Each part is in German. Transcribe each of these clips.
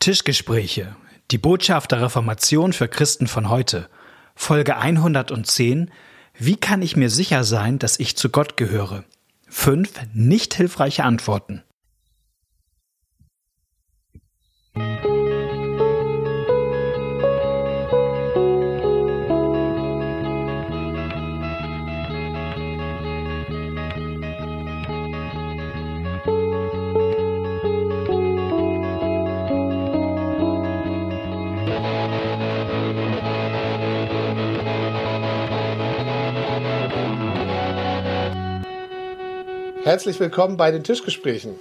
Tischgespräche. Die Botschaft der Reformation für Christen von heute. Folge 110. Wie kann ich mir sicher sein, dass ich zu Gott gehöre? Fünf nicht hilfreiche Antworten. Herzlich willkommen bei den Tischgesprächen.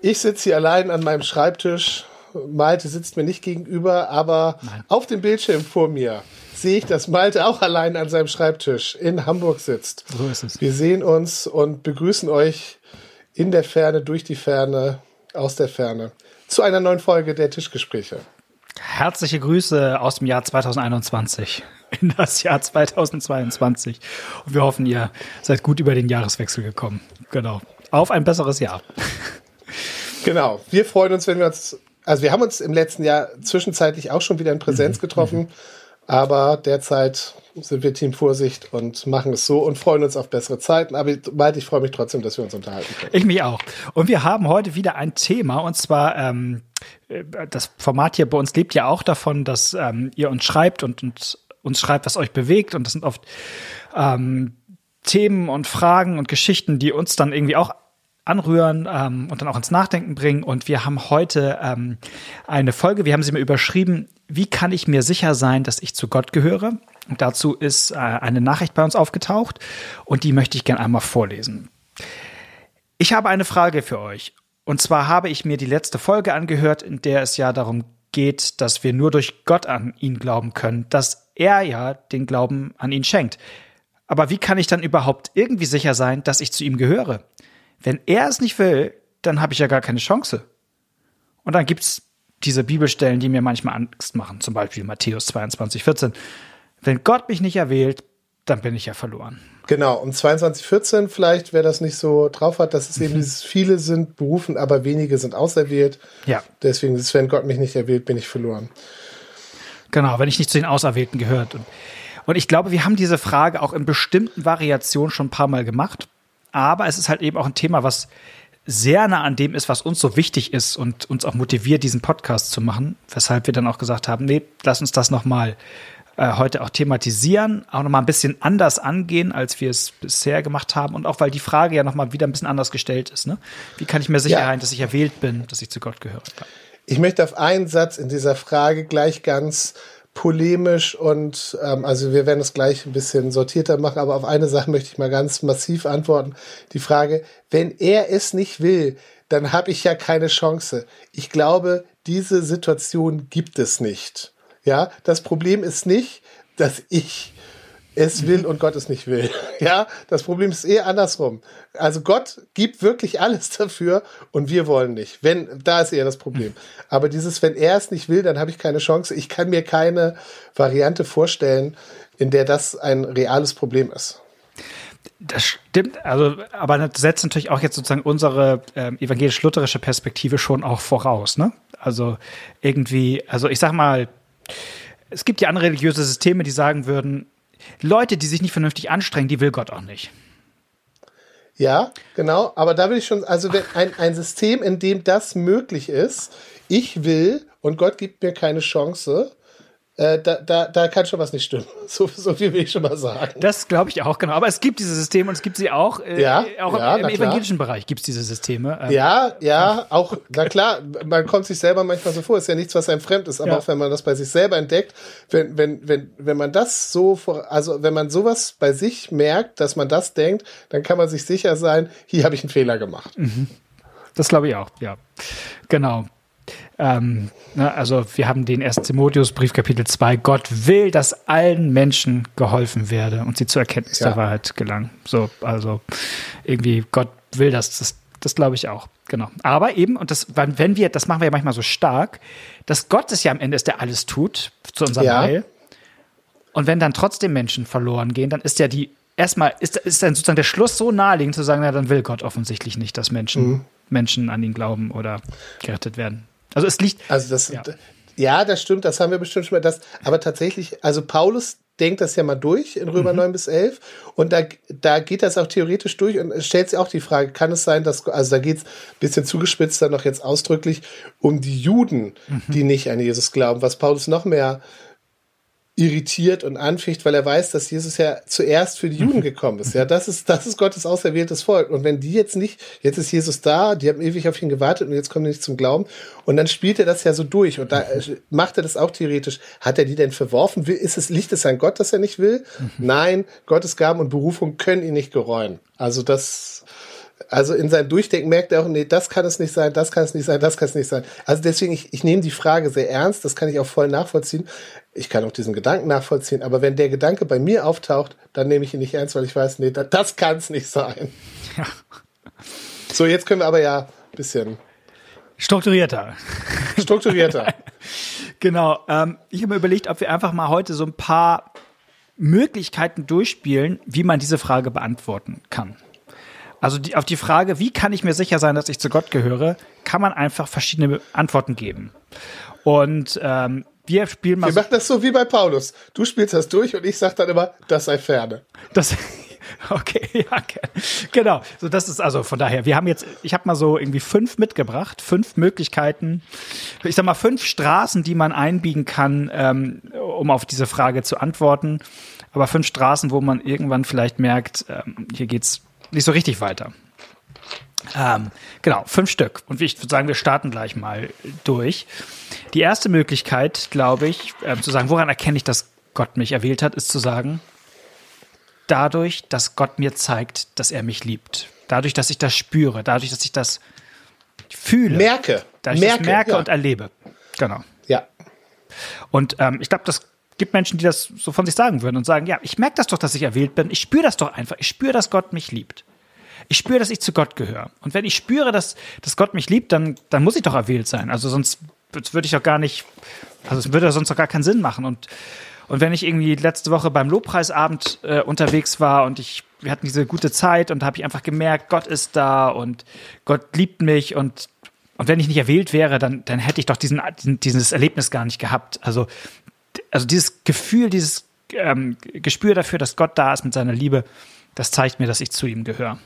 Ich sitze hier allein an meinem Schreibtisch. Malte sitzt mir nicht gegenüber, aber Nein. auf dem Bildschirm vor mir sehe ich, dass Malte auch allein an seinem Schreibtisch in Hamburg sitzt. So ist es. Wir sehen uns und begrüßen euch in der Ferne, durch die Ferne, aus der Ferne zu einer neuen Folge der Tischgespräche. Herzliche Grüße aus dem Jahr 2021 in das Jahr 2022. Und wir hoffen, ihr seid gut über den Jahreswechsel gekommen. Genau. Auf ein besseres Jahr. Genau. Wir freuen uns, wenn wir uns, also wir haben uns im letzten Jahr zwischenzeitlich auch schon wieder in Präsenz mhm. getroffen, mhm. aber derzeit sind wir Team Vorsicht und machen es so und freuen uns auf bessere Zeiten. Aber bald, ich freue mich trotzdem, dass wir uns unterhalten können. Ich mich auch. Und wir haben heute wieder ein Thema und zwar ähm, äh, das Format hier bei uns lebt ja auch davon, dass ähm, ihr uns schreibt und, und uns schreibt, was euch bewegt. Und das sind oft ähm, Themen und Fragen und Geschichten, die uns dann irgendwie auch anrühren ähm, und dann auch ins Nachdenken bringen. Und wir haben heute ähm, eine Folge, wir haben sie mir überschrieben, wie kann ich mir sicher sein, dass ich zu Gott gehöre? Und dazu ist äh, eine Nachricht bei uns aufgetaucht und die möchte ich gerne einmal vorlesen. Ich habe eine Frage für euch. Und zwar habe ich mir die letzte Folge angehört, in der es ja darum geht, dass wir nur durch Gott an ihn glauben können, dass er ja den Glauben an ihn schenkt. Aber wie kann ich dann überhaupt irgendwie sicher sein, dass ich zu ihm gehöre? Wenn er es nicht will, dann habe ich ja gar keine Chance. Und dann gibt's diese Bibelstellen, die mir manchmal Angst machen, zum Beispiel Matthäus 22, 14. Wenn Gott mich nicht erwählt, dann bin ich ja verloren. Genau, um 2214 vielleicht, wer das nicht so drauf hat, dass es eben dieses viele sind berufen, aber wenige sind auserwählt. Ja. Deswegen ist, wenn Gott mich nicht erwählt, bin ich verloren. Genau, wenn ich nicht zu den Auserwählten gehört. Und, und ich glaube, wir haben diese Frage auch in bestimmten Variationen schon ein paar Mal gemacht. Aber es ist halt eben auch ein Thema, was sehr nah an dem ist, was uns so wichtig ist und uns auch motiviert, diesen Podcast zu machen. Weshalb wir dann auch gesagt haben, nee, lass uns das nochmal äh, heute auch thematisieren, auch nochmal ein bisschen anders angehen, als wir es bisher gemacht haben. Und auch, weil die Frage ja nochmal wieder ein bisschen anders gestellt ist. Ne? Wie kann ich mir sicher sein, ja. dass ich erwählt bin, dass ich zu Gott gehöre? Ich möchte auf einen Satz in dieser Frage gleich ganz polemisch und ähm, also wir werden es gleich ein bisschen sortierter machen, aber auf eine Sache möchte ich mal ganz massiv antworten. Die Frage, wenn er es nicht will, dann habe ich ja keine Chance. Ich glaube, diese Situation gibt es nicht. Ja, das Problem ist nicht, dass ich es will und Gott es nicht will. Ja, das Problem ist eher andersrum. Also Gott gibt wirklich alles dafür und wir wollen nicht. Wenn, da ist eher das Problem. Aber dieses, wenn er es nicht will, dann habe ich keine Chance. Ich kann mir keine Variante vorstellen, in der das ein reales Problem ist. Das stimmt, also, aber das setzt natürlich auch jetzt sozusagen unsere äh, evangelisch-lutherische Perspektive schon auch voraus, ne? Also irgendwie, also ich sag mal, es gibt ja andere religiöse Systeme, die sagen würden, Leute, die sich nicht vernünftig anstrengen, die will Gott auch nicht. Ja, genau. Aber da will ich schon, also ein, ein System, in dem das möglich ist, ich will und Gott gibt mir keine Chance, äh, da, da, da kann schon was nicht stimmen. So, so viel will ich schon mal sagen. Das glaube ich auch, genau. Aber es gibt diese Systeme und es gibt sie auch. Äh, ja, auch ja, im, evangelischen Bereich gibt es diese Systeme. Ähm, ja, ja, auch, na klar, man kommt sich selber manchmal so vor, ist ja nichts, was einem fremd ist, aber ja. auch wenn man das bei sich selber entdeckt, wenn, wenn, wenn, wenn man das so, vor, also wenn man sowas bei sich merkt, dass man das denkt, dann kann man sich sicher sein, hier habe ich einen Fehler gemacht. Mhm. Das glaube ich auch, ja. Genau. Ähm, ne, also wir haben den 1. Timotheus-Brief, Kapitel 2. Gott will, dass allen Menschen geholfen werde und sie zur Erkenntnis ja. der Wahrheit gelangen. So, also irgendwie Gott will das, das, das glaube ich auch. Genau. Aber eben, und das, wenn wir, das machen wir ja manchmal so stark, dass Gott es ja am Ende ist, der alles tut zu unserem ja. Heil. Und wenn dann trotzdem Menschen verloren gehen, dann ist ja die, erstmal, ist, ist dann sozusagen der Schluss so naheliegend zu sagen, na, dann will Gott offensichtlich nicht, dass Menschen, mhm. Menschen an ihn glauben oder gerettet werden. Also es liegt. Also das, ja. ja, das stimmt, das haben wir bestimmt schon mal. Das, aber tatsächlich, also Paulus denkt das ja mal durch in Römer mhm. 9 bis 11 und da, da geht das auch theoretisch durch und es stellt sich auch die Frage, kann es sein, dass, also da geht es ein bisschen zugespitzt dann noch jetzt ausdrücklich um die Juden, mhm. die nicht an Jesus glauben, was Paulus noch mehr irritiert und anficht, weil er weiß, dass Jesus ja zuerst für die Juden gekommen ist. Ja, das ist, das ist Gottes auserwähltes Volk. Und wenn die jetzt nicht, jetzt ist Jesus da, die haben ewig auf ihn gewartet und jetzt kommen die nicht zum Glauben. Und dann spielt er das ja so durch. Und da äh, macht er das auch theoretisch. Hat er die denn verworfen? Ist es, liegt es an Gott, dass er nicht will? Mhm. Nein, Gottes Gaben und Berufung können ihn nicht gereuen. Also das, also in seinem Durchdenken merkt er auch, nee, das kann es nicht sein, das kann es nicht sein, das kann es nicht sein. Also deswegen, ich, ich nehme die Frage sehr ernst, das kann ich auch voll nachvollziehen. Ich kann auch diesen Gedanken nachvollziehen, aber wenn der Gedanke bei mir auftaucht, dann nehme ich ihn nicht ernst, weil ich weiß, nee, das, das kann es nicht sein. Ja. So, jetzt können wir aber ja ein bisschen strukturierter. Strukturierter. genau. Ähm, ich habe mir überlegt, ob wir einfach mal heute so ein paar Möglichkeiten durchspielen, wie man diese Frage beantworten kann. Also die, auf die Frage, wie kann ich mir sicher sein, dass ich zu Gott gehöre, kann man einfach verschiedene Antworten geben. Und ähm, wir spielen mal. Wir machen das so wie bei Paulus. Du spielst das durch und ich sag dann immer, das sei ferne. Das. Okay, ja, genau. So, das ist also von daher. Wir haben jetzt, ich habe mal so irgendwie fünf mitgebracht, fünf Möglichkeiten, ich sag mal fünf Straßen, die man einbiegen kann, ähm, um auf diese Frage zu antworten. Aber fünf Straßen, wo man irgendwann vielleicht merkt, ähm, hier geht's nicht so richtig weiter. Ähm, genau, fünf Stück. Und ich würde sagen, wir starten gleich mal durch. Die erste Möglichkeit, glaube ich, äh, zu sagen, woran erkenne ich, dass Gott mich erwählt hat, ist zu sagen, dadurch, dass Gott mir zeigt, dass er mich liebt. Dadurch, dass ich das spüre, dadurch, dass ich das fühle. Merke. Dadurch, merke, merke ja. und erlebe. Genau. Ja. Und ähm, ich glaube, das gibt Menschen, die das so von sich sagen würden und sagen, ja, ich merke das doch, dass ich erwählt bin. Ich spüre das doch einfach. Ich spüre, dass Gott mich liebt. Ich spüre, dass ich zu Gott gehöre. Und wenn ich spüre, dass, dass Gott mich liebt, dann, dann muss ich doch erwählt sein. Also sonst würde ich doch gar nicht, also es würde sonst doch gar keinen Sinn machen. Und, und wenn ich irgendwie letzte Woche beim Lobpreisabend äh, unterwegs war und ich, wir hatten diese gute Zeit und habe ich einfach gemerkt, Gott ist da und Gott liebt mich und und wenn ich nicht erwählt wäre, dann, dann hätte ich doch diesen, dieses Erlebnis gar nicht gehabt. Also also dieses Gefühl, dieses ähm, Gespür dafür, dass Gott da ist mit seiner Liebe, das zeigt mir, dass ich zu ihm gehöre.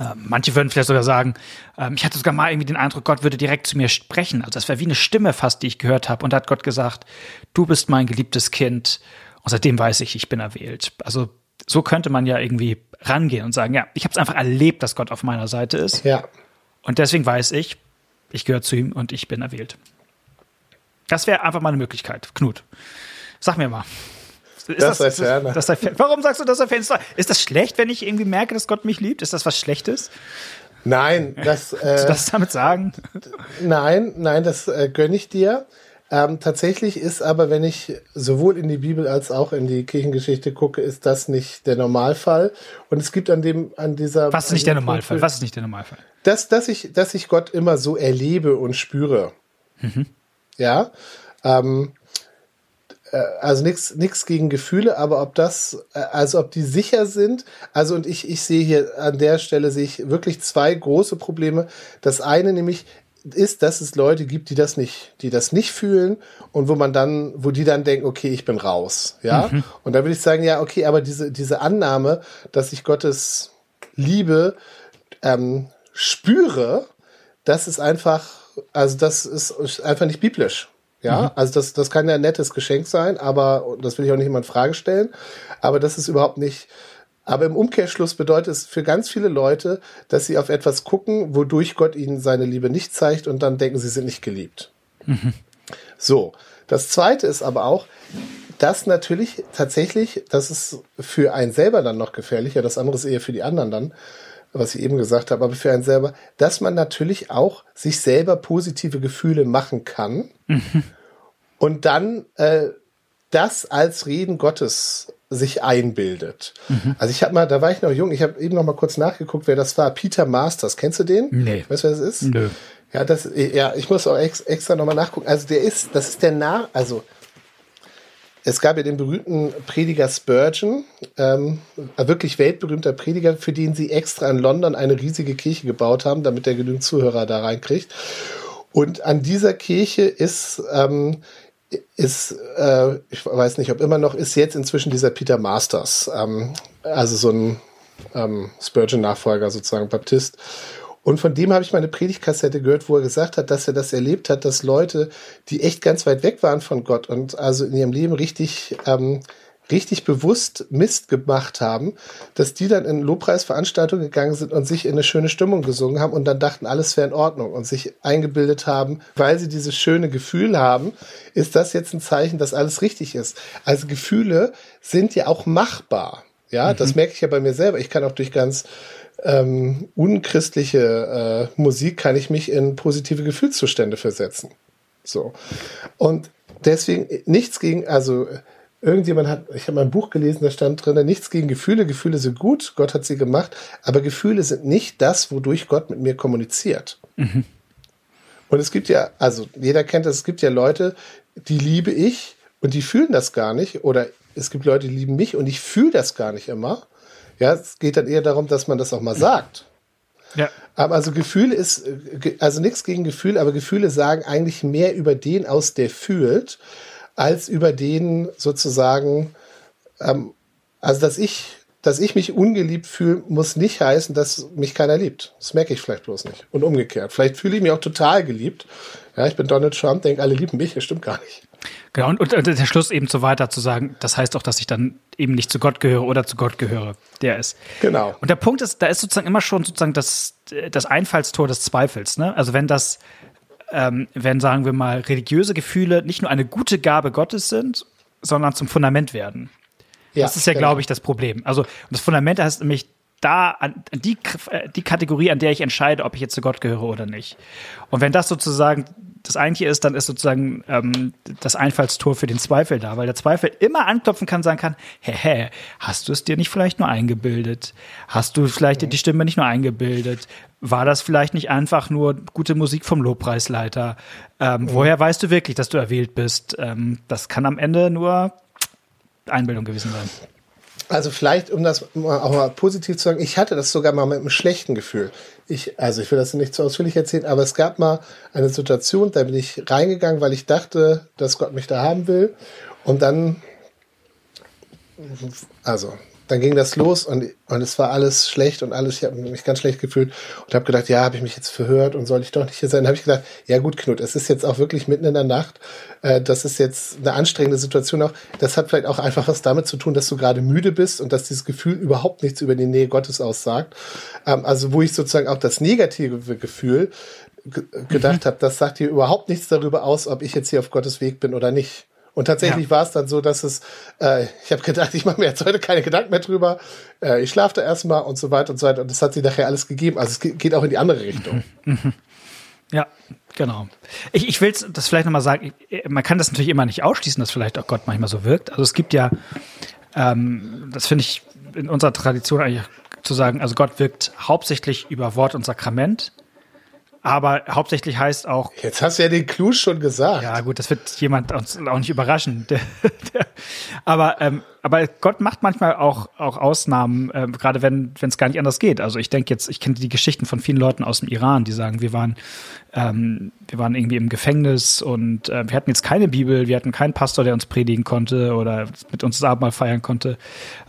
Ähm, manche würden vielleicht sogar sagen, ähm, ich hatte sogar mal irgendwie den Eindruck, Gott würde direkt zu mir sprechen. Also das wäre wie eine Stimme fast, die ich gehört habe. Und da hat Gott gesagt, du bist mein geliebtes Kind. Und seitdem weiß ich, ich bin erwählt. Also so könnte man ja irgendwie rangehen und sagen, ja, ich habe es einfach erlebt, dass Gott auf meiner Seite ist. Ja. Und deswegen weiß ich, ich gehöre zu ihm und ich bin erwählt. Das wäre einfach mal eine Möglichkeit. Knut, sag mir mal. Ist das, das. Das sei Warum sagst du, das sei ferne? Ist das schlecht, wenn ich irgendwie merke, dass Gott mich liebt? Ist das was Schlechtes? Nein, das. Äh, du das damit sagen? Nein, nein, das äh, gönne ich dir. Ähm, tatsächlich ist aber, wenn ich sowohl in die Bibel als auch in die Kirchengeschichte gucke, ist das nicht der Normalfall. Und es gibt an dem, an dieser. Was ist nicht der Normalfall? Was ist nicht der Normalfall? Dass, dass ich, dass ich Gott immer so erlebe und spüre. Mhm. Ja. Ähm, äh, also nichts nichts gegen Gefühle, aber ob das, äh, also ob die sicher sind, also und ich, ich sehe hier an der Stelle sehe ich wirklich zwei große Probleme. Das eine nämlich ist, dass es Leute gibt, die das nicht, die das nicht fühlen und wo man dann, wo die dann denken, okay, ich bin raus, ja. Mhm. Und da würde ich sagen, ja, okay, aber diese diese Annahme, dass ich Gottes Liebe ähm, spüre, das ist einfach also das ist einfach nicht biblisch. Ja, mhm. also das, das kann ja ein nettes Geschenk sein, aber das will ich auch nicht immer in Frage stellen. Aber das ist überhaupt nicht. Aber im Umkehrschluss bedeutet es für ganz viele Leute, dass sie auf etwas gucken, wodurch Gott ihnen seine Liebe nicht zeigt und dann denken, sie sind nicht geliebt. Mhm. So. Das zweite ist aber auch, dass natürlich tatsächlich, das ist für einen selber dann noch gefährlicher, das andere ist eher für die anderen dann, was ich eben gesagt habe, aber für einen selber, dass man natürlich auch sich selber positive Gefühle machen kann mhm. und dann äh, das als Reden Gottes sich einbildet. Mhm. Also ich habe mal, da war ich noch jung, ich habe eben noch mal kurz nachgeguckt, wer das war. Peter Masters, kennst du den? Nee. Weißt du, wer das ist? Nö. Ja, das, ja, ich muss auch ex, extra noch mal nachgucken. Also der ist, das ist der Nah, also es gab ja den berühmten Prediger Spurgeon, ähm, wirklich weltberühmter Prediger, für den sie extra in London eine riesige Kirche gebaut haben, damit er genügend Zuhörer da reinkriegt. Und an dieser Kirche ist, ähm, ist äh, ich weiß nicht, ob immer noch, ist jetzt inzwischen dieser Peter Masters, ähm, also so ein ähm, Spurgeon-Nachfolger sozusagen, Baptist. Und von dem habe ich mal eine Predigtkassette gehört, wo er gesagt hat, dass er das erlebt hat, dass Leute, die echt ganz weit weg waren von Gott und also in ihrem Leben richtig, ähm, richtig bewusst Mist gemacht haben, dass die dann in Lobpreisveranstaltungen gegangen sind und sich in eine schöne Stimmung gesungen haben und dann dachten, alles wäre in Ordnung und sich eingebildet haben, weil sie dieses schöne Gefühl haben, ist das jetzt ein Zeichen, dass alles richtig ist. Also Gefühle sind ja auch machbar. Ja, mhm. das merke ich ja bei mir selber. Ich kann auch durch ganz ähm, unchristliche äh, Musik kann ich mich in positive Gefühlszustände versetzen. So. Und deswegen nichts gegen, also irgendjemand hat, ich habe mal ein Buch gelesen, da stand drin, nichts gegen Gefühle. Gefühle sind gut, Gott hat sie gemacht, aber Gefühle sind nicht das, wodurch Gott mit mir kommuniziert. Mhm. Und es gibt ja, also jeder kennt das, es gibt ja Leute, die liebe ich und die fühlen das gar nicht. Oder es gibt Leute, die lieben mich und ich fühle das gar nicht immer. Ja, es geht dann eher darum, dass man das auch mal sagt. Ja. Aber also Gefühle ist, also nichts gegen Gefühle, aber Gefühle sagen eigentlich mehr über den aus, der fühlt, als über den sozusagen, ähm, also dass ich, dass ich mich ungeliebt fühle, muss nicht heißen, dass mich keiner liebt. Das merke ich vielleicht bloß nicht. Und umgekehrt. Vielleicht fühle ich mich auch total geliebt. Ja, ich bin Donald Trump, denke, alle lieben mich, das stimmt gar nicht. Genau, und, und der Schluss eben so weiter zu sagen, das heißt auch, dass ich dann eben nicht zu Gott gehöre oder zu Gott gehöre, der ist. Genau. Und der Punkt ist, da ist sozusagen immer schon sozusagen das, das Einfallstor des Zweifels. Ne? Also wenn das, ähm, wenn sagen wir mal, religiöse Gefühle nicht nur eine gute Gabe Gottes sind, sondern zum Fundament werden. Ja, das ist ja, genau. glaube ich, das Problem. Also das Fundament heißt nämlich da an die, die Kategorie, an der ich entscheide, ob ich jetzt zu Gott gehöre oder nicht. Und wenn das sozusagen das eigentliche ist, dann ist sozusagen ähm, das Einfallstor für den Zweifel da, weil der Zweifel immer anklopfen kann, sagen kann, hä, hä, hast du es dir nicht vielleicht nur eingebildet? Hast du vielleicht mhm. die Stimme nicht nur eingebildet? War das vielleicht nicht einfach nur gute Musik vom Lobpreisleiter? Ähm, mhm. Woher weißt du wirklich, dass du erwählt bist? Ähm, das kann am Ende nur Einbildung gewesen sein. Also vielleicht, um das auch mal positiv zu sagen, ich hatte das sogar mal mit einem schlechten Gefühl. Ich, also ich will das nicht zu ausführlich erzählen, aber es gab mal eine Situation, da bin ich reingegangen, weil ich dachte, dass Gott mich da haben will. Und dann, also dann ging das los und, und es war alles schlecht und alles, ich habe mich ganz schlecht gefühlt und habe gedacht, ja, habe ich mich jetzt verhört und soll ich doch nicht hier sein? habe ich gedacht, ja gut, Knut, es ist jetzt auch wirklich mitten in der Nacht. Äh, das ist jetzt eine anstrengende Situation auch. Das hat vielleicht auch einfach was damit zu tun, dass du gerade müde bist und dass dieses Gefühl überhaupt nichts über die Nähe Gottes aussagt. Ähm, also wo ich sozusagen auch das negative Gefühl gedacht mhm. habe, das sagt dir überhaupt nichts darüber aus, ob ich jetzt hier auf Gottes Weg bin oder nicht. Und tatsächlich ja. war es dann so, dass es, äh, ich habe gedacht, ich mache mir jetzt heute keine Gedanken mehr drüber. Äh, ich schlafe da erstmal und so weiter und so weiter. Und das hat sie nachher alles gegeben. Also es geht auch in die andere Richtung. Ja, genau. Ich, ich will das vielleicht nochmal sagen, man kann das natürlich immer nicht ausschließen, dass vielleicht auch Gott manchmal so wirkt. Also es gibt ja, ähm, das finde ich in unserer Tradition eigentlich zu sagen, also Gott wirkt hauptsächlich über Wort und Sakrament. Aber hauptsächlich heißt auch. Jetzt hast du ja den Clou schon gesagt. Ja, gut, das wird jemand uns auch nicht überraschen. Der, der, aber, ähm, aber Gott macht manchmal auch, auch Ausnahmen, äh, gerade wenn es gar nicht anders geht. Also ich denke jetzt, ich kenne die Geschichten von vielen Leuten aus dem Iran, die sagen, wir waren, ähm, wir waren irgendwie im Gefängnis und äh, wir hatten jetzt keine Bibel, wir hatten keinen Pastor, der uns predigen konnte oder mit uns das Abendmahl feiern konnte.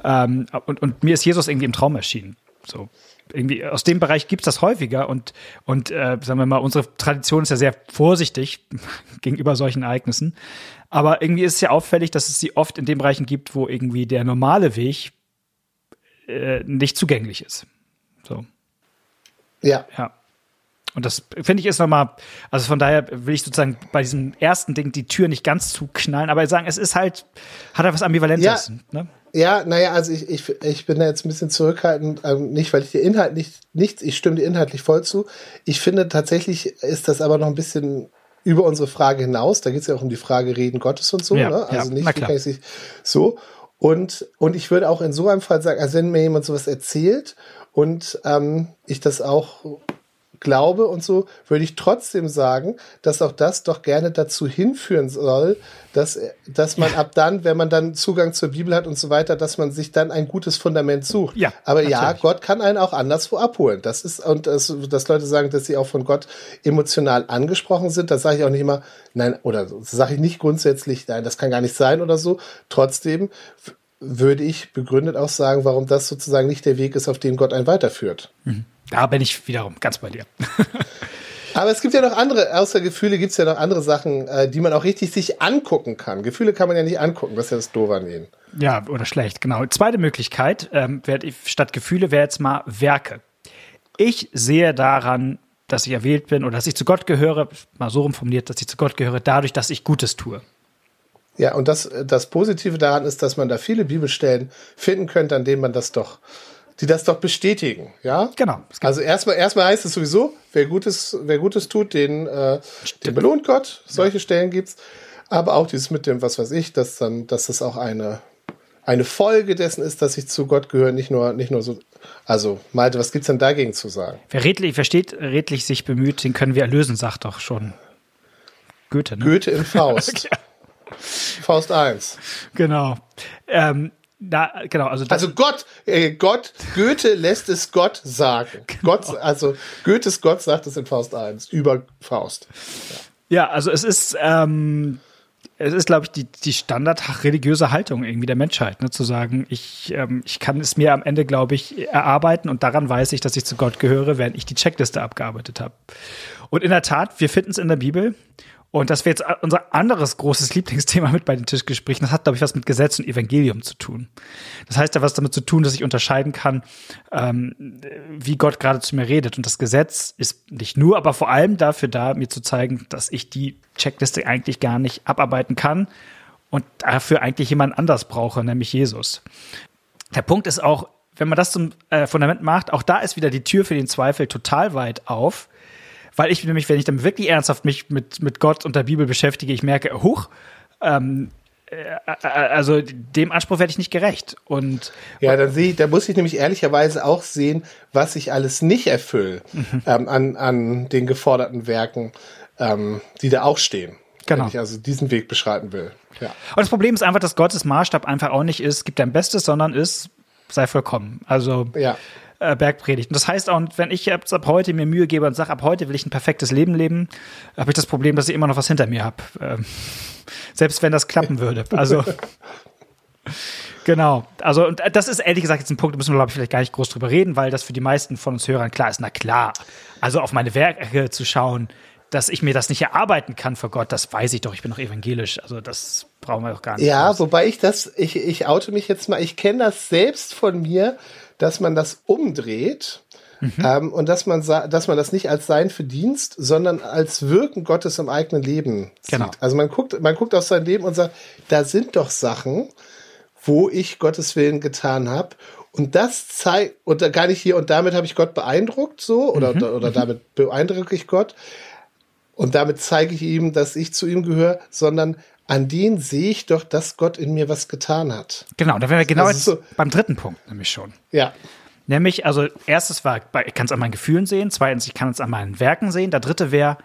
Ähm, und, und mir ist Jesus irgendwie im Traum erschienen. So irgendwie aus dem Bereich gibt es das häufiger und, und äh, sagen wir mal, unsere Tradition ist ja sehr vorsichtig gegenüber solchen Ereignissen. Aber irgendwie ist es ja auffällig, dass es sie oft in den Bereichen gibt, wo irgendwie der normale Weg äh, nicht zugänglich ist. So. Ja. Ja. Und das finde ich ist nochmal, also von daher will ich sozusagen bei diesem ersten Ding die Tür nicht ganz zuknallen, aber sagen, es ist halt, hat er was Ambivalentes. Ja. Ne? Ja, naja, also ich, ich, ich bin da jetzt ein bisschen zurückhaltend, ähm, nicht, weil ich dir Inhalt nicht, nichts, ich stimme dir inhaltlich voll zu. Ich finde tatsächlich ist das aber noch ein bisschen über unsere Frage hinaus. Da geht es ja auch um die Frage Reden Gottes und so, ja, ne? Also ja, nicht, wie kann ich sich so. Und, und ich würde auch in so einem Fall sagen, also wenn mir jemand sowas erzählt und ähm, ich das auch glaube und so, würde ich trotzdem sagen, dass auch das doch gerne dazu hinführen soll, dass, dass man ja. ab dann, wenn man dann Zugang zur Bibel hat und so weiter, dass man sich dann ein gutes Fundament sucht. Ja, Aber natürlich. ja, Gott kann einen auch anderswo abholen. Das ist, und das, dass Leute sagen, dass sie auch von Gott emotional angesprochen sind, das sage ich auch nicht immer, nein, oder sage ich nicht grundsätzlich, nein, das kann gar nicht sein oder so. Trotzdem würde ich begründet auch sagen, warum das sozusagen nicht der Weg ist, auf den Gott einen weiterführt. Mhm. Da bin ich wiederum ganz bei dir. Aber es gibt ja noch andere, außer Gefühle gibt es ja noch andere Sachen, äh, die man auch richtig sich angucken kann. Gefühle kann man ja nicht angucken, das ist ja das Doofe an ihnen. Ja, oder schlecht, genau. Zweite Möglichkeit, ähm, statt Gefühle wäre jetzt mal Werke. Ich sehe daran, dass ich erwählt bin oder dass ich zu Gott gehöre, mal so rumformuliert, dass ich zu Gott gehöre, dadurch, dass ich Gutes tue. Ja, und das, das Positive daran ist, dass man da viele Bibelstellen finden könnte, an denen man das doch, die das doch bestätigen, ja? Genau. Also erstmal, erstmal heißt es sowieso, wer Gutes, wer Gutes tut, den, äh, den belohnt Gott. Solche ja. Stellen gibt's. Aber auch dieses mit dem, was weiß ich, dass dann, dass das auch eine, eine Folge dessen ist, dass ich zu Gott gehöre, nicht nur, nicht nur so. Also, Malte, was gibt's denn dagegen zu sagen? Wer redlich, versteht, redlich sich bemüht, den können wir erlösen, sagt doch schon Goethe, ne? Goethe in Faust. ja. Faust 1. Genau. Ähm, na, genau, also, also Gott, äh, Gott, Goethe lässt es Gott sagen. Genau. Gott, also Goethes Gott sagt es in Faust 1 über Faust. Ja, ja also es ist, ähm, es ist, glaube ich, die, die standard religiöse Haltung irgendwie der Menschheit, ne, zu sagen, ich, ähm, ich kann es mir am Ende, glaube ich, erarbeiten und daran weiß ich, dass ich zu Gott gehöre, während ich die Checkliste abgearbeitet habe. Und in der Tat, wir finden es in der Bibel und das wäre jetzt unser anderes großes Lieblingsthema mit bei den Tischgesprächen. Das hat, glaube ich, was mit Gesetz und Evangelium zu tun. Das heißt ja was damit zu tun, dass ich unterscheiden kann, ähm, wie Gott gerade zu mir redet. Und das Gesetz ist nicht nur, aber vor allem dafür da, mir zu zeigen, dass ich die Checkliste eigentlich gar nicht abarbeiten kann und dafür eigentlich jemand anders brauche, nämlich Jesus. Der Punkt ist auch, wenn man das zum äh, Fundament macht, auch da ist wieder die Tür für den Zweifel total weit auf weil ich nämlich, wenn ich dann wirklich ernsthaft mich mit, mit Gott und der Bibel beschäftige, ich merke, huch, ähm, äh, äh, also dem Anspruch werde ich nicht gerecht. Und ja, dann sehe, da muss ich nämlich ehrlicherweise auch sehen, was ich alles nicht erfülle mhm. ähm, an, an den geforderten Werken, ähm, die da auch stehen. Genau. Wenn ich also diesen Weg beschreiten will. Ja. Und das Problem ist einfach, dass Gottes Maßstab einfach auch nicht ist, gib dein Bestes, sondern ist, sei vollkommen. Also ja äh, Bergpredigt. Und das heißt auch, wenn ich ab, ab heute mir Mühe gebe und sage, ab heute will ich ein perfektes Leben leben, habe ich das Problem, dass ich immer noch was hinter mir habe. Ähm, selbst wenn das klappen würde. Also Genau. Also, und das ist ehrlich gesagt jetzt ein Punkt, da müssen wir, glaube ich, vielleicht gar nicht groß drüber reden, weil das für die meisten von uns Hörern klar ist. Na klar. Also auf meine Werke zu schauen, dass ich mir das nicht erarbeiten kann vor Gott, das weiß ich doch. Ich bin doch evangelisch. Also das brauchen wir doch gar nicht. Ja, raus. wobei ich das, ich, ich oute mich jetzt mal, ich kenne das selbst von mir, dass man das umdreht mhm. ähm, und dass man, dass man das nicht als sein Verdienst, sondern als Wirken Gottes im eigenen Leben sieht. Genau. Also man guckt, man guckt auf sein Leben und sagt, da sind doch Sachen, wo ich Gottes Willen getan habe. Und das zeigt, und da gar nicht hier, und damit habe ich Gott beeindruckt, so, oder, mhm. oder damit beeindrucke ich Gott. Und damit zeige ich ihm, dass ich zu ihm gehöre, sondern an denen sehe ich doch, dass Gott in mir was getan hat. Genau, da wären wir genau also so beim dritten Punkt nämlich schon. Ja. Nämlich, also erstes war, ich kann es an meinen Gefühlen sehen, zweitens, ich kann es an meinen Werken sehen, der dritte wäre,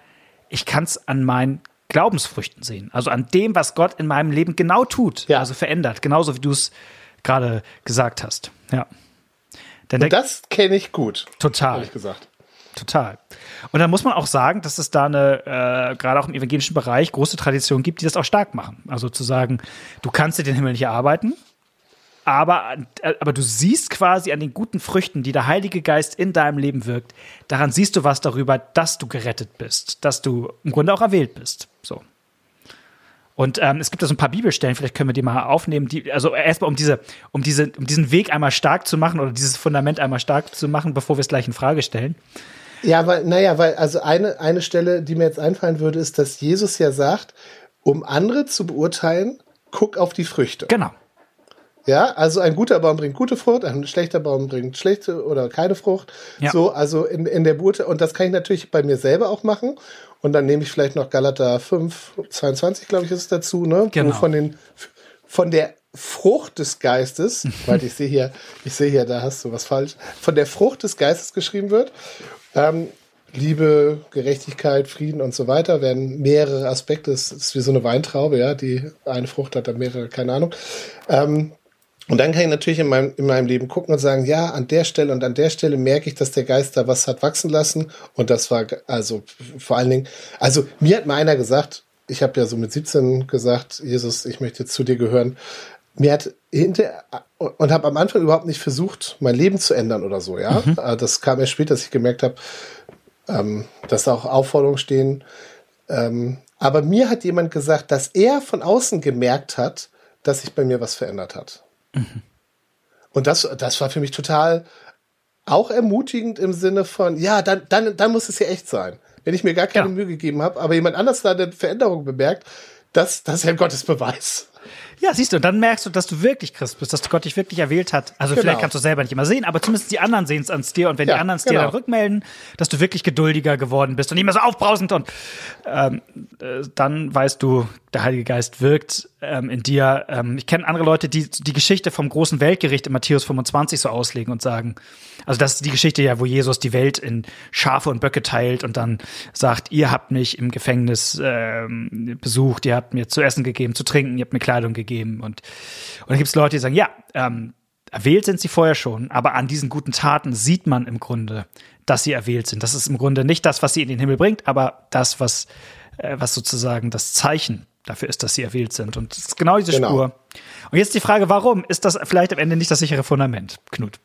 ich kann es an meinen Glaubensfrüchten sehen. Also an dem, was Gott in meinem Leben genau tut, ja. also verändert, genauso wie du es gerade gesagt hast. Ja. Denn Und das kenne ich gut. Total. Ehrlich gesagt. Total. Und da muss man auch sagen, dass es da eine, äh, gerade auch im evangelischen Bereich, große Tradition gibt, die das auch stark machen. Also zu sagen, du kannst dir den Himmel nicht erarbeiten, aber, äh, aber du siehst quasi an den guten Früchten, die der Heilige Geist in deinem Leben wirkt, daran siehst du was darüber, dass du gerettet bist, dass du im Grunde auch erwählt bist. So. Und ähm, es gibt da so ein paar Bibelstellen, vielleicht können wir die mal aufnehmen, die, also erstmal um diese, um diese, um diesen Weg einmal stark zu machen oder dieses Fundament einmal stark zu machen, bevor wir es gleich in Frage stellen. Ja, weil, naja, weil, also eine, eine Stelle, die mir jetzt einfallen würde, ist, dass Jesus ja sagt, um andere zu beurteilen, guck auf die Früchte. Genau. Ja, also ein guter Baum bringt gute Frucht, ein schlechter Baum bringt schlechte oder keine Frucht. Ja. So, also in, in der Beurteilung, und das kann ich natürlich bei mir selber auch machen. Und dann nehme ich vielleicht noch Galater 5, 22, glaube ich, ist es dazu, ne? Genau. Wo von den, von der Frucht des Geistes, weil ich sehe hier, ich sehe hier, da hast du was falsch, von der Frucht des Geistes geschrieben wird. Ähm, Liebe, Gerechtigkeit, Frieden und so weiter werden mehrere Aspekte. Es ist wie so eine Weintraube, ja, die eine Frucht hat, dann mehrere, keine Ahnung. Ähm, und dann kann ich natürlich in meinem, in meinem Leben gucken und sagen, ja, an der Stelle und an der Stelle merke ich, dass der Geist da was hat wachsen lassen. Und das war also vor allen Dingen, also mir hat mal einer gesagt, ich habe ja so mit 17 gesagt, Jesus, ich möchte zu dir gehören. Mir hat hinter und habe am Anfang überhaupt nicht versucht, mein Leben zu ändern oder so, ja. Mhm. Äh, das kam erst später, dass ich gemerkt habe, ähm, dass da auch Aufforderungen stehen. Ähm, aber mir hat jemand gesagt, dass er von außen gemerkt hat, dass sich bei mir was verändert hat. Mhm. Und das, das war für mich total auch ermutigend im Sinne von, ja, dann, dann, dann muss es ja echt sein. Wenn ich mir gar keine ja. Mühe gegeben habe, aber jemand anders da eine Veränderung bemerkt, das, das ist ja Gottes Beweis. Ja, siehst du, und dann merkst du, dass du wirklich Christ bist, dass Gott dich wirklich erwählt hat. Also genau. vielleicht kannst du selber nicht immer sehen, aber zumindest die anderen sehen es an dir. Und wenn ja, die anderen es genau. dir dann rückmelden, dass du wirklich geduldiger geworden bist und nicht mehr so aufbrausend und ähm, äh, dann weißt du, der Heilige Geist wirkt ähm, in dir. Ähm, ich kenne andere Leute, die die Geschichte vom großen Weltgericht in Matthäus 25 so auslegen und sagen, also das ist die Geschichte ja, wo Jesus die Welt in Schafe und Böcke teilt und dann sagt, ihr habt mich im Gefängnis ähm, besucht, ihr habt mir zu essen gegeben, zu trinken, ihr habt mir Kleidung gegeben und und dann gibt es Leute, die sagen, ja, ähm, erwählt sind sie vorher schon, aber an diesen guten Taten sieht man im Grunde, dass sie erwählt sind. Das ist im Grunde nicht das, was sie in den Himmel bringt, aber das, was äh, was sozusagen das Zeichen dafür ist, dass sie erwählt sind. Und das ist genau diese genau. Spur. Und jetzt die Frage, warum ist das vielleicht am Ende nicht das sichere Fundament, Knut?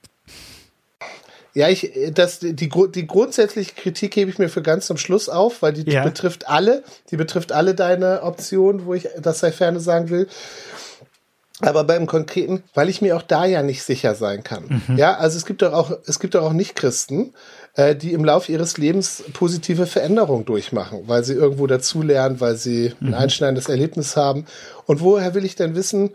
Ja, ich, das, die, die grundsätzliche Kritik hebe ich mir für ganz zum Schluss auf, weil die, ja. betrifft alle, die betrifft alle deine Optionen, wo ich das sei ferne sagen will. Aber beim Konkreten, weil ich mir auch da ja nicht sicher sein kann. Mhm. Ja, also es gibt doch auch, es gibt doch auch Nicht-Christen, äh, die im Laufe ihres Lebens positive Veränderungen durchmachen, weil sie irgendwo dazulernen, weil sie ein mhm. einschneidendes Erlebnis haben. Und woher will ich denn wissen,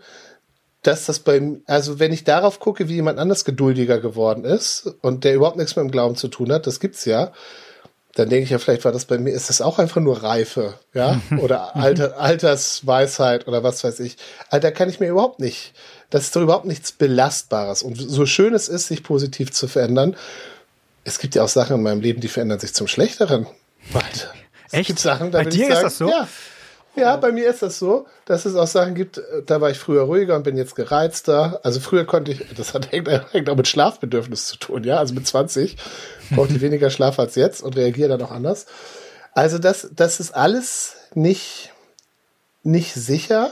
dass das beim, also wenn ich darauf gucke, wie jemand anders geduldiger geworden ist und der überhaupt nichts mit dem Glauben zu tun hat, das gibt's ja, dann denke ich ja, vielleicht war das bei mir, ist das auch einfach nur Reife, ja, oder Alter, Altersweisheit oder was weiß ich. Alter, kann ich mir überhaupt nicht. Das ist doch überhaupt nichts Belastbares. Und so schön es ist, sich positiv zu verändern, es gibt ja auch Sachen in meinem Leben, die verändern sich zum Schlechteren. Warte. Echt? Es Sachen, da Bei dir sagen, ist das so? Ja. Ja, bei mir ist das so, dass es auch Sachen gibt, da war ich früher ruhiger und bin jetzt gereizter. Also früher konnte ich, das hat, hängt, hängt auch mit Schlafbedürfnis zu tun, ja. Also mit 20 brauchte ich weniger Schlaf als jetzt und reagiere dann auch anders. Also das, das ist alles nicht, nicht sicher.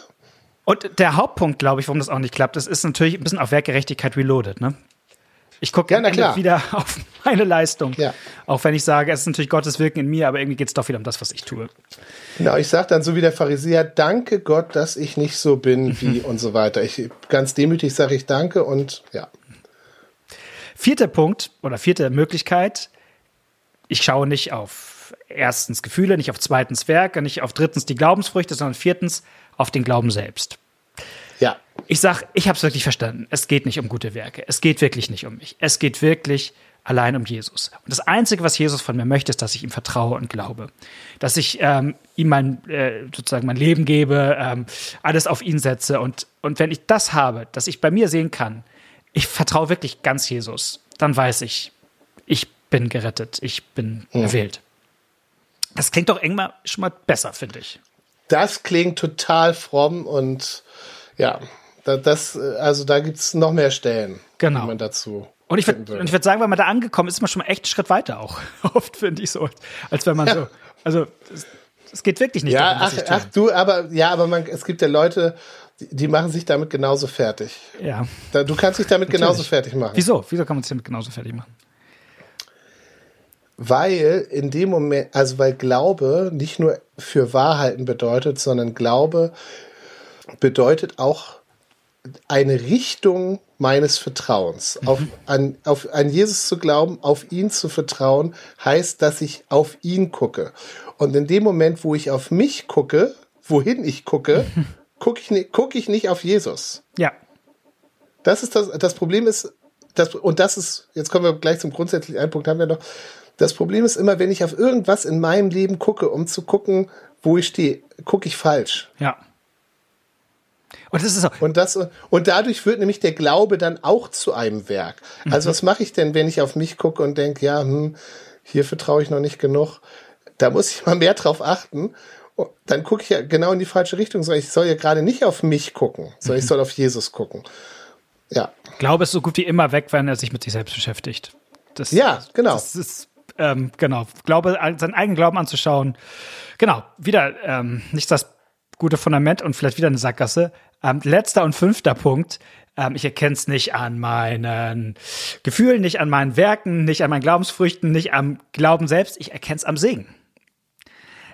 Und der Hauptpunkt, glaube ich, warum das auch nicht klappt, das ist natürlich ein bisschen auf Werkgerechtigkeit reloaded, ne? Ich gucke ja, wieder auf meine Leistung. Ja. Auch wenn ich sage, es ist natürlich Gottes Wirken in mir, aber irgendwie geht es doch wieder um das, was ich tue. Genau, ich sage dann so wie der Pharisäer, danke Gott, dass ich nicht so bin wie und so weiter. Ich ganz demütig sage ich danke und ja. Vierter Punkt oder vierte Möglichkeit, ich schaue nicht auf erstens Gefühle, nicht auf zweitens Werke, nicht auf drittens die Glaubensfrüchte, sondern viertens auf den Glauben selbst. Ja. Ich sag, ich habe es wirklich verstanden. Es geht nicht um gute Werke. Es geht wirklich nicht um mich. Es geht wirklich allein um Jesus. Und das Einzige, was Jesus von mir möchte, ist, dass ich ihm vertraue und glaube. Dass ich ähm, ihm mein, äh, sozusagen mein Leben gebe, ähm, alles auf ihn setze. Und, und wenn ich das habe, dass ich bei mir sehen kann, ich vertraue wirklich ganz Jesus, dann weiß ich, ich bin gerettet, ich bin mhm. erwählt. Das klingt doch irgendwann schon mal besser, finde ich. Das klingt total fromm und ja, das, also da gibt es noch mehr Stellen, genau. die man dazu. Und ich würde würd sagen, wenn man da angekommen ist, ist man schon mal echt einen Schritt weiter auch. Oft finde ich so, als wenn man ja. so. Also es, geht wirklich nicht ja, darum, ach, ach, du, aber ja, aber man, es gibt ja Leute, die, die machen sich damit genauso fertig. Ja. Da, du kannst dich damit genauso fertig machen. Wieso? Wieso kann man sich damit genauso fertig machen? Weil in dem Moment, also weil Glaube nicht nur für Wahrheiten bedeutet, sondern Glaube bedeutet auch eine Richtung meines Vertrauens. Mhm. Auf, an, auf an Jesus zu glauben, auf ihn zu vertrauen, heißt, dass ich auf ihn gucke. Und in dem Moment, wo ich auf mich gucke, wohin ich gucke, gucke ich, guck ich nicht auf Jesus. Ja. Das ist das, das Problem ist, das, und das ist, jetzt kommen wir gleich zum grundsätzlichen einen Punkt haben wir noch. Das Problem ist immer, wenn ich auf irgendwas in meinem Leben gucke, um zu gucken, wo ich stehe, gucke ich falsch. Ja. Und das ist so. Und, das, und dadurch wird nämlich der Glaube dann auch zu einem Werk. Also mhm. was mache ich denn, wenn ich auf mich gucke und denke, ja, hm, hier vertraue ich noch nicht genug. Da muss ich mal mehr drauf achten. Und dann gucke ich ja genau in die falsche Richtung. Ich soll ja gerade nicht auf mich gucken, sondern ich soll auf Jesus gucken. Ja. Glaube ist so gut wie immer weg, wenn er sich mit sich selbst beschäftigt. Das, ja, genau. Das ist, ähm, genau. Glaube, seinen eigenen Glauben anzuschauen. Genau. Wieder ähm, nicht das gute Fundament und vielleicht wieder eine Sackgasse. Ähm, letzter und fünfter Punkt. Ähm, ich erkenne es nicht an meinen Gefühlen, nicht an meinen Werken, nicht an meinen Glaubensfrüchten, nicht am Glauben selbst. Ich erkenne es am Segen.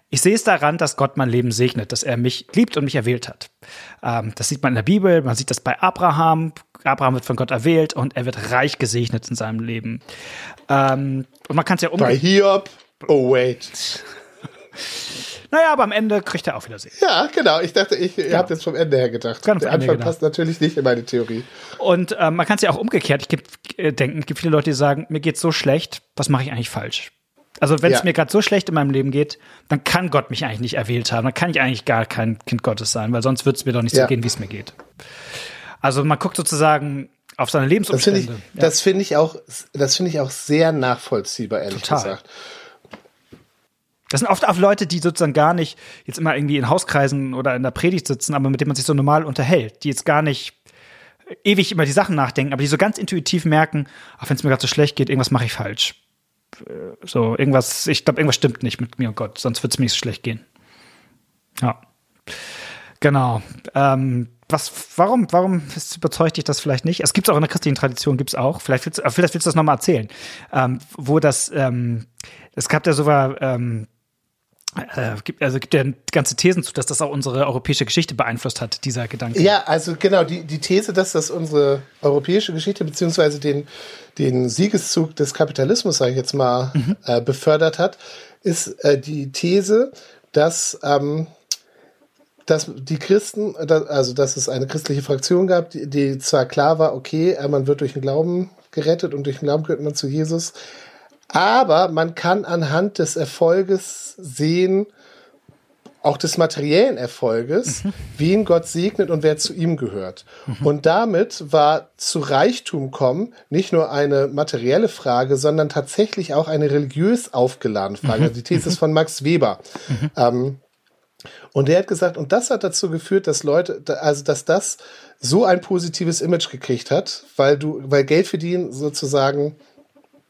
Ich sehe es daran, dass Gott mein Leben segnet, dass er mich liebt und mich erwählt hat. Ähm, das sieht man in der Bibel, man sieht das bei Abraham. Abraham wird von Gott erwählt und er wird reich gesegnet in seinem Leben. Ähm, und man kann es ja um. Bei Hiob. Oh wait. Naja, aber am Ende kriegt er auch wieder Segen. Ja, genau. Ich dachte, ich ja. habe jetzt vom Ende her gedacht. Ganz Der Anfang gedacht. passt natürlich nicht in meine Theorie. Und ähm, man kann es ja auch umgekehrt ich äh, denken. Es gibt viele Leute, die sagen, mir geht's so schlecht, was mache ich eigentlich falsch? Also wenn es ja. mir gerade so schlecht in meinem Leben geht, dann kann Gott mich eigentlich nicht erwählt haben. Dann kann ich eigentlich gar kein Kind Gottes sein, weil sonst wird es mir doch nicht ja. so gehen, wie es mir geht. Also man guckt sozusagen auf seine Lebensumstände. Das finde ich, ja. find ich auch, das finde ich auch sehr nachvollziehbar, ehrlich Total. gesagt. Das sind oft auch Leute, die sozusagen gar nicht jetzt immer irgendwie in Hauskreisen oder in der Predigt sitzen, aber mit denen man sich so normal unterhält, die jetzt gar nicht ewig über die Sachen nachdenken, aber die so ganz intuitiv merken, auch wenn es mir gerade so schlecht geht, irgendwas mache ich falsch. Äh, so, irgendwas, ich glaube, irgendwas stimmt nicht mit mir und Gott, sonst wird es mir nicht so schlecht gehen. Ja. Genau. Ähm, was, warum, warum überzeugt dich das vielleicht nicht? Es gibt es auch in der christlichen Tradition, gibt es auch. Vielleicht willst, vielleicht willst du das nochmal erzählen. Ähm, wo das, ähm, es gab ja sogar, ähm, äh, gibt, also gibt ja ganze Thesen zu, dass das auch unsere europäische Geschichte beeinflusst hat, dieser Gedanke. Ja, also genau, die, die These, dass das unsere europäische Geschichte beziehungsweise den, den Siegeszug des Kapitalismus, sage ich jetzt mal, mhm. äh, befördert hat, ist äh, die These, dass, ähm, dass die Christen, also dass es eine christliche Fraktion gab, die, die zwar klar war, okay, äh, man wird durch den Glauben gerettet und durch den Glauben gehört man zu Jesus, aber man kann anhand des Erfolges sehen, auch des materiellen Erfolges, mhm. wen Gott segnet und wer zu ihm gehört. Mhm. Und damit war zu Reichtum kommen nicht nur eine materielle Frage, sondern tatsächlich auch eine religiös aufgeladene Frage. Mhm. Also die These ist von Max Weber. Mhm. Ähm, und der hat gesagt, und das hat dazu geführt, dass Leute, also dass das so ein positives Image gekriegt hat, weil du, weil Geld verdienen sozusagen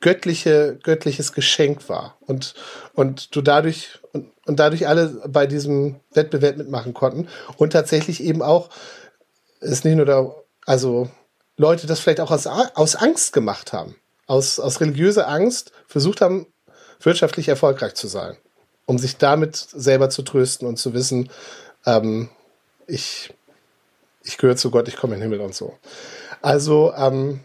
göttliche, göttliches Geschenk war. Und, und du dadurch, und, und dadurch alle bei diesem Wettbewerb mitmachen konnten. Und tatsächlich eben auch, ist nicht nur da, also Leute das vielleicht auch aus, aus Angst gemacht haben, aus, aus religiöser Angst versucht haben, wirtschaftlich erfolgreich zu sein, um sich damit selber zu trösten und zu wissen, ähm, ich, ich gehöre zu Gott, ich komme in den Himmel und so. Also ähm,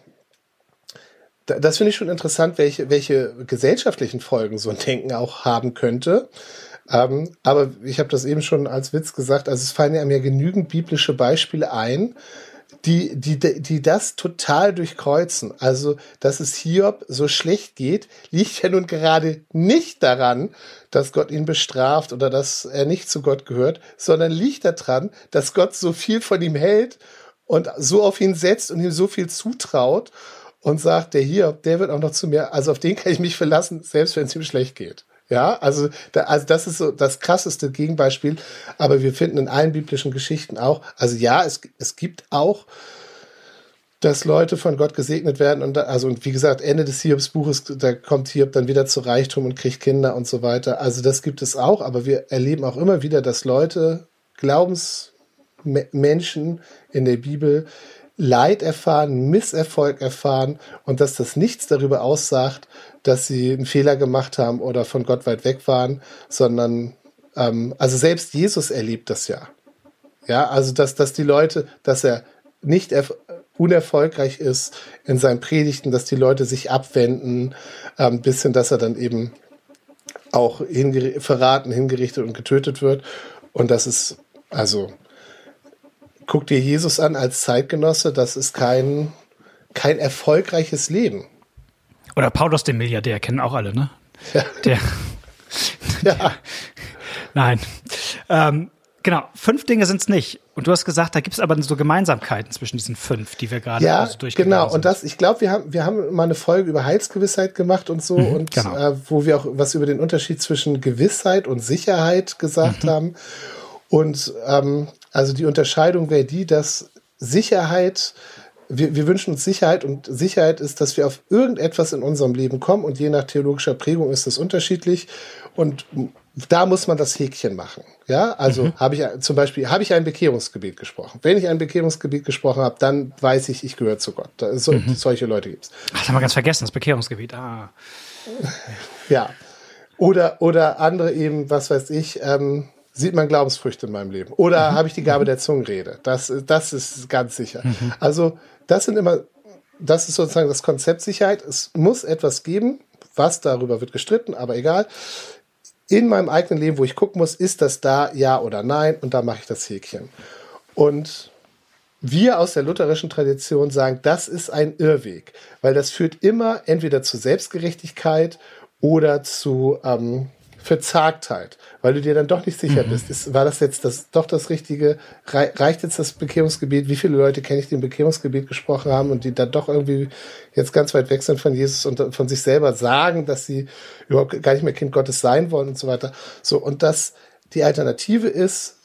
das finde ich schon interessant, welche, welche gesellschaftlichen Folgen so ein Denken auch haben könnte. Ähm, aber ich habe das eben schon als Witz gesagt, also es fallen ja mir genügend biblische Beispiele ein, die, die, die das total durchkreuzen. Also, dass es Hiob so schlecht geht, liegt ja nun gerade nicht daran, dass Gott ihn bestraft oder dass er nicht zu Gott gehört, sondern liegt daran, dass Gott so viel von ihm hält und so auf ihn setzt und ihm so viel zutraut und sagt, der hier, der wird auch noch zu mir, also auf den kann ich mich verlassen, selbst wenn es ihm schlecht geht. Ja, also, da, also das ist so das krasseste Gegenbeispiel. Aber wir finden in allen biblischen Geschichten auch, also ja, es, es gibt auch, dass Leute von Gott gesegnet werden und da, also und wie gesagt, Ende des Hiobs Buches, da kommt Hiob dann wieder zu Reichtum und kriegt Kinder und so weiter. Also das gibt es auch, aber wir erleben auch immer wieder, dass Leute, Glaubensmenschen in der Bibel, Leid erfahren, Misserfolg erfahren und dass das nichts darüber aussagt, dass sie einen Fehler gemacht haben oder von Gott weit weg waren, sondern ähm, also selbst Jesus erlebt das ja. Ja, also dass, dass die Leute, dass er nicht unerfolgreich ist in seinen Predigten, dass die Leute sich abwenden, ähm, bis hin, dass er dann eben auch hingeri verraten, hingerichtet und getötet wird. Und das ist also guck dir Jesus an als Zeitgenosse, das ist kein, kein erfolgreiches Leben. Oder Paulus, den Milliardär, kennen auch alle, ne? Ja. Der. ja. Nein. Ähm, Genau, fünf Dinge sind es nicht. Und du hast gesagt, da gibt es aber so Gemeinsamkeiten zwischen diesen fünf, die wir gerade ja, also durchgegangen genau. sind. Und das, ich glaube, wir haben, wir haben mal eine Folge über Heilsgewissheit gemacht und so Mhm, und genau. äh, wo wir auch was über den Unterschied zwischen Gewissheit und Sicherheit gesagt Mhm. haben. Und ähm, also die Unterscheidung wäre die, dass Sicherheit, wir, wir wünschen uns Sicherheit und Sicherheit ist, dass wir auf irgendetwas in unserem Leben kommen und je nach theologischer Prägung ist das unterschiedlich und da muss man das Häkchen machen. Ja, also Mhm. habe ich zum Beispiel habe ich ein Bekehrungsgebet gesprochen. Wenn ich ein Bekehrungsgebet gesprochen habe, dann weiß ich, ich gehöre zu Gott. So, Mhm. Solche Leute gibt's. Ach, das haben wir ganz vergessen, das Bekehrungsgebiet. Ah. Ja. Oder, oder andere eben, was weiß ich, ähm, sieht man Glaubensfrüchte in meinem Leben. Oder habe ich die Gabe der Zungenrede. Das, das ist ganz sicher. Also, das sind immer, das ist sozusagen das Konzept Sicherheit. Es muss etwas geben, was darüber wird gestritten, aber egal. In meinem eigenen Leben, wo ich gucken muss, ist das da, ja oder nein, und da mache ich das Häkchen. Und wir aus der lutherischen Tradition sagen, das ist ein Irrweg, weil das führt immer entweder zu Selbstgerechtigkeit oder zu ähm, Verzagtheit, weil du dir dann doch nicht sicher bist. Ist, war das jetzt das, doch das Richtige? Rei reicht jetzt das Bekehrungsgebiet? Wie viele Leute kenne ich, die im Bekehrungsgebiet gesprochen haben und die dann doch irgendwie jetzt ganz weit weg sind von Jesus und von sich selber sagen, dass sie überhaupt gar nicht mehr Kind Gottes sein wollen und so weiter. So, und das, die Alternative ist,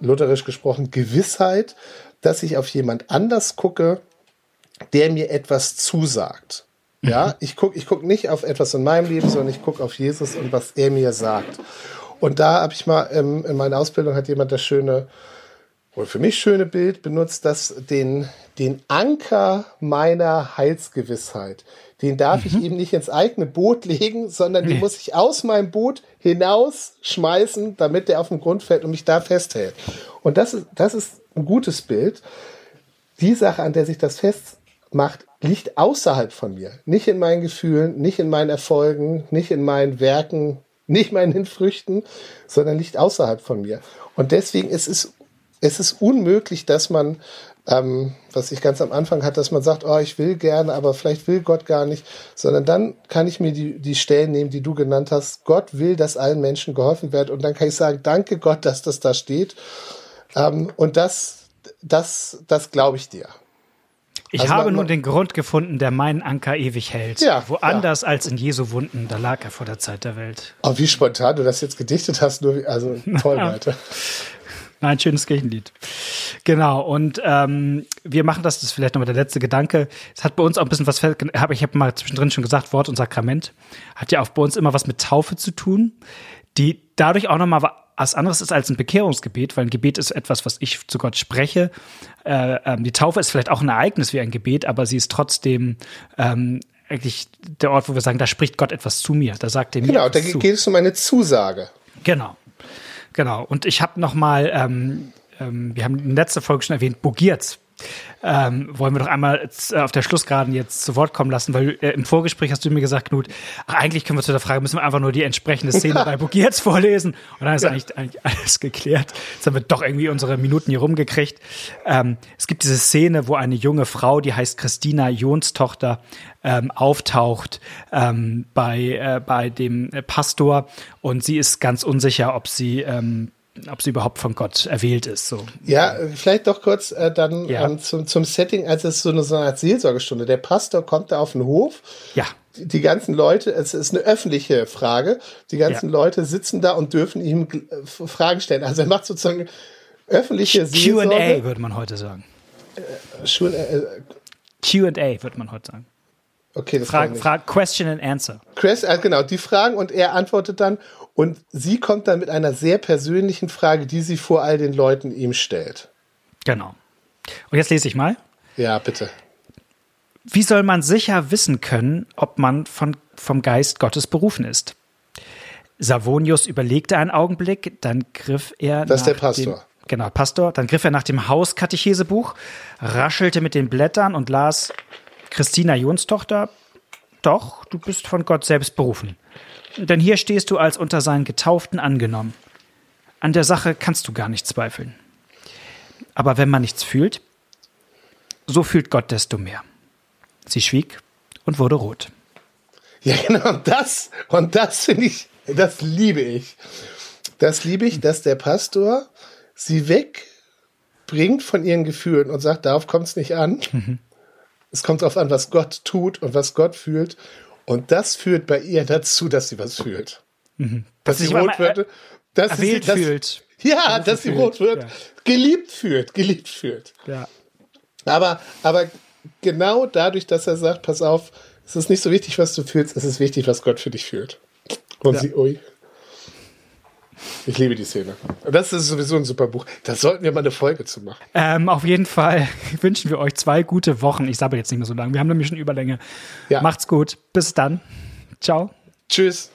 lutherisch gesprochen, Gewissheit, dass ich auf jemand anders gucke, der mir etwas zusagt. Ja, ich gucke ich guck nicht auf etwas in meinem Leben, sondern ich gucke auf Jesus und was er mir sagt. Und da habe ich mal ähm, in meiner Ausbildung hat jemand das schöne, wohl für mich schöne Bild benutzt, dass den, den Anker meiner Heilsgewissheit, den darf ich eben nicht ins eigene Boot legen, sondern den muss ich aus meinem Boot hinaus schmeißen, damit der auf den Grund fällt und mich da festhält. Und das ist, das ist ein gutes Bild. Die Sache, an der sich das festmacht, liegt außerhalb von mir. Nicht in meinen Gefühlen, nicht in meinen Erfolgen, nicht in meinen Werken, nicht meinen Früchten, sondern liegt außerhalb von mir. Und deswegen ist es, es ist unmöglich, dass man, ähm, was ich ganz am Anfang hatte, dass man sagt, oh, ich will gerne, aber vielleicht will Gott gar nicht, sondern dann kann ich mir die, die Stellen nehmen, die du genannt hast. Gott will, dass allen Menschen geholfen wird. Und dann kann ich sagen, danke Gott, dass das da steht. Ähm, und das, das, das glaube ich dir. Ich Also habe man- nun den Grund gefunden, der meinen Anker ewig hält. Ja, Woanders als in Jesu Wunden, da lag er vor der Zeit der Welt. Oh, wie spontan du das jetzt gedichtet hast, nur also toll, Leute. Nein, schönes Kirchenlied. Genau, und ähm, wir machen das, das ist vielleicht nochmal der letzte Gedanke. Es hat bei uns auch ein bisschen was, hab- ich habe mal zwischendrin schon gesagt, Wort und Sakrament. Hat ja auch bei uns immer was mit Taufe zu tun, die dadurch auch nochmal was anderes ist als ein Bekehrungsgebet, weil ein Gebet ist etwas, was ich zu Gott spreche. Äh, ähm, die Taufe ist vielleicht auch ein Ereignis wie ein Gebet, aber sie ist trotzdem ähm, eigentlich der Ort, wo wir sagen, da spricht Gott etwas zu mir. Da sagt er mir Genau, da zu. geht es um eine Zusage. Genau. Genau. Und ich habe noch mal, ähm, ähm, wir haben in der letzten Folge schon erwähnt, Bogiertz. Ähm, wollen wir doch einmal äh, auf der Schlussgeraden jetzt zu Wort kommen lassen, weil äh, im Vorgespräch hast du mir gesagt, Knut, ach, eigentlich können wir zu der Frage, müssen wir einfach nur die entsprechende Szene bei Bogiertz vorlesen und dann ist eigentlich, eigentlich alles geklärt. Jetzt haben wir doch irgendwie unsere Minuten hier rumgekriegt. Ähm, es gibt diese Szene, wo eine junge Frau, die heißt Christina Jons Tochter, ähm, auftaucht ähm, bei, äh, bei dem äh, Pastor und sie ist ganz unsicher, ob sie ähm, ob sie überhaupt von Gott erwählt ist. So. Ja, vielleicht doch kurz äh, dann Ja. ähm, zum, zum Setting, als es so eine, so eine Art Seelsorgestunde. Der Pastor kommt da auf den Hof. Ja, Die ganzen Leute, es ist eine öffentliche Frage. Die ganzen Ja. Leute sitzen da und dürfen ihm äh, Fragen stellen. Also er macht sozusagen öffentliche Seelsorge. Q&A würde man heute sagen. Äh, äh, Q&A würde man heute sagen. okay, das kann Frag, ich nicht. frag, question and answer. Chris, genau, die Fragen und er antwortet dann und sie kommt dann mit einer sehr persönlichen Frage, die sie vor all den Leuten ihm stellt. Genau. Und jetzt lese ich mal. Ja, bitte. Wie soll man sicher wissen können, ob man von, vom Geist Gottes berufen ist? Savonius überlegte einen Augenblick, dann griff er Das ist nach der Pastor. Dem, genau, Pastor. Dann griff er nach dem Hauskatechesebuch, raschelte mit den Blättern und las Christina Jons Tochter. Doch, du bist von Gott selbst berufen. Denn hier stehst du als unter seinen Getauften angenommen. An der Sache kannst du gar nicht zweifeln. Aber wenn man nichts fühlt, so fühlt Gott desto mehr. Sie schwieg und wurde rot. Ja, genau, und das, und das finde ich, das liebe ich. Das liebe ich, dass der Pastor sie wegbringt von ihren Gefühlen und sagt, darauf kommt es nicht an. Mhm. Es kommt darauf an, was Gott tut und was Gott fühlt. Und das führt bei ihr dazu, dass sie was fühlt. Mhm. Dass sie sich aber rot wird. Dass sie, dass, fühlt. Ja, dass sie fühlt, rot wird. ja. Geliebt fühlt, geliebt fühlt. Ja. Aber, aber genau dadurch, dass er sagt, pass auf, es ist nicht so wichtig, was du fühlst, es ist wichtig, was Gott für dich fühlt. Und Ja. sie, ui. Ich liebe die Szene. Das ist sowieso ein super Buch. Da sollten wir mal eine Folge zu machen. Ähm, auf jeden Fall wünschen wir euch zwei gute Wochen. Ich sage jetzt nicht mehr so lange. Wir haben nämlich schon Überlänge. Ja. Macht's gut. Bis dann. Ciao. Tschüss.